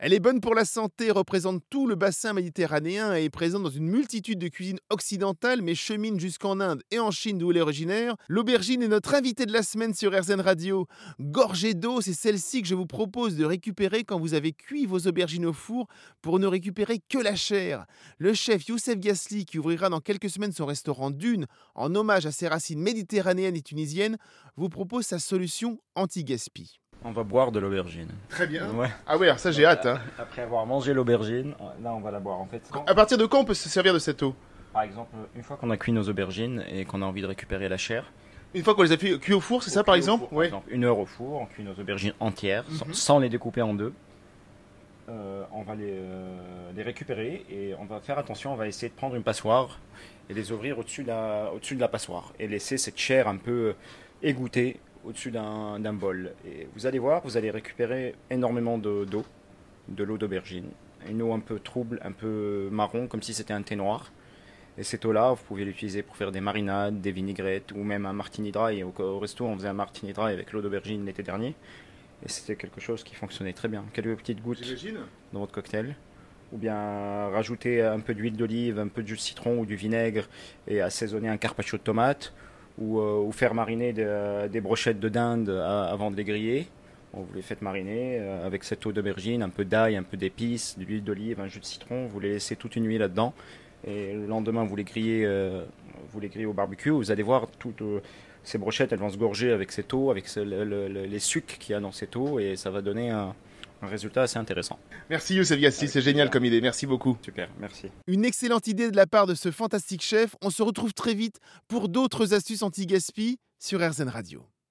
Elle est bonne pour la santé, représente tout le bassin méditerranéen et est présente dans une multitude de cuisines occidentales, mais chemine jusqu'en Inde et en Chine d'où elle est originaire. L'aubergine est notre invitée de la semaine sur RZN Radio. Gorgée d'eau, c'est celle-ci que je vous propose de récupérer quand vous avez cuit vos aubergines au four pour ne récupérer que la chair. Le chef Youssef Gasli, qui ouvrira dans quelques semaines son restaurant Dune en hommage à ses racines méditerranéennes et tunisiennes, vous propose sa solution anti-gaspi. On va boire de l'aubergine. Très bien. Ouais. Ah oui, alors ça j'ai hâte. hein. Après avoir mangé l'aubergine, là on va la boire en fait. À partir de quand on peut se servir de cette eau? Par exemple, une fois qu'on a cuit nos aubergines et qu'on a envie de récupérer la chair, Une fois qu'on les a cuits au four, c'est ça par exemple? four, par Ouais. exemple, une heure au four, on cuit nos aubergines entières sans, Mhm. sans les découper en deux. Euh, on va les, euh, les récupérer et on va faire attention, on va essayer de prendre une passoire et les ouvrir au-dessus de, la, au-dessus de la passoire et laisser cette chair un peu égouttée au-dessus d'un, d'un bol. Et vous allez voir, vous allez récupérer énormément de- d'eau, de l'eau d'aubergine. Une eau un peu trouble, un peu marron, comme si c'était un thé noir. Et cette eau-là, vous pouvez l'utiliser pour faire des marinades, des vinaigrettes ou même un martini dry. Au, au resto, on faisait un martini dry avec l'eau d'aubergine l'été dernier. Et c'était quelque chose qui fonctionnait très bien. Quelques petites gouttes J'imagine. dans votre cocktail. Ou bien rajouter un peu d'huile d'olive, un peu de jus de citron ou du vinaigre et assaisonner un carpaccio de tomate. Ou, euh, ou faire mariner de- des brochettes de dinde avant de les griller. Vous les faites mariner euh, avec cette eau d'aubergine, un peu d'ail, un peu d'épices, de l'huile d'olive, un jus de citron. Vous les laissez toute une nuit là-dedans. Et le lendemain, vous les grillez, euh, vous les grillez au barbecue. Vous allez voir toutes euh, ces brochettes, elles vont se gorger avec cette eau, avec les sucs qu'il y a dans cette eau, et ça va donner un, un résultat assez intéressant. Merci Youssef Gassi, c'est génial comme idée. Merci beaucoup. Super, merci. Une excellente idée de la part de ce fantastique chef. On se retrouve très vite pour d'autres astuces anti-gaspi sur RZN Radio.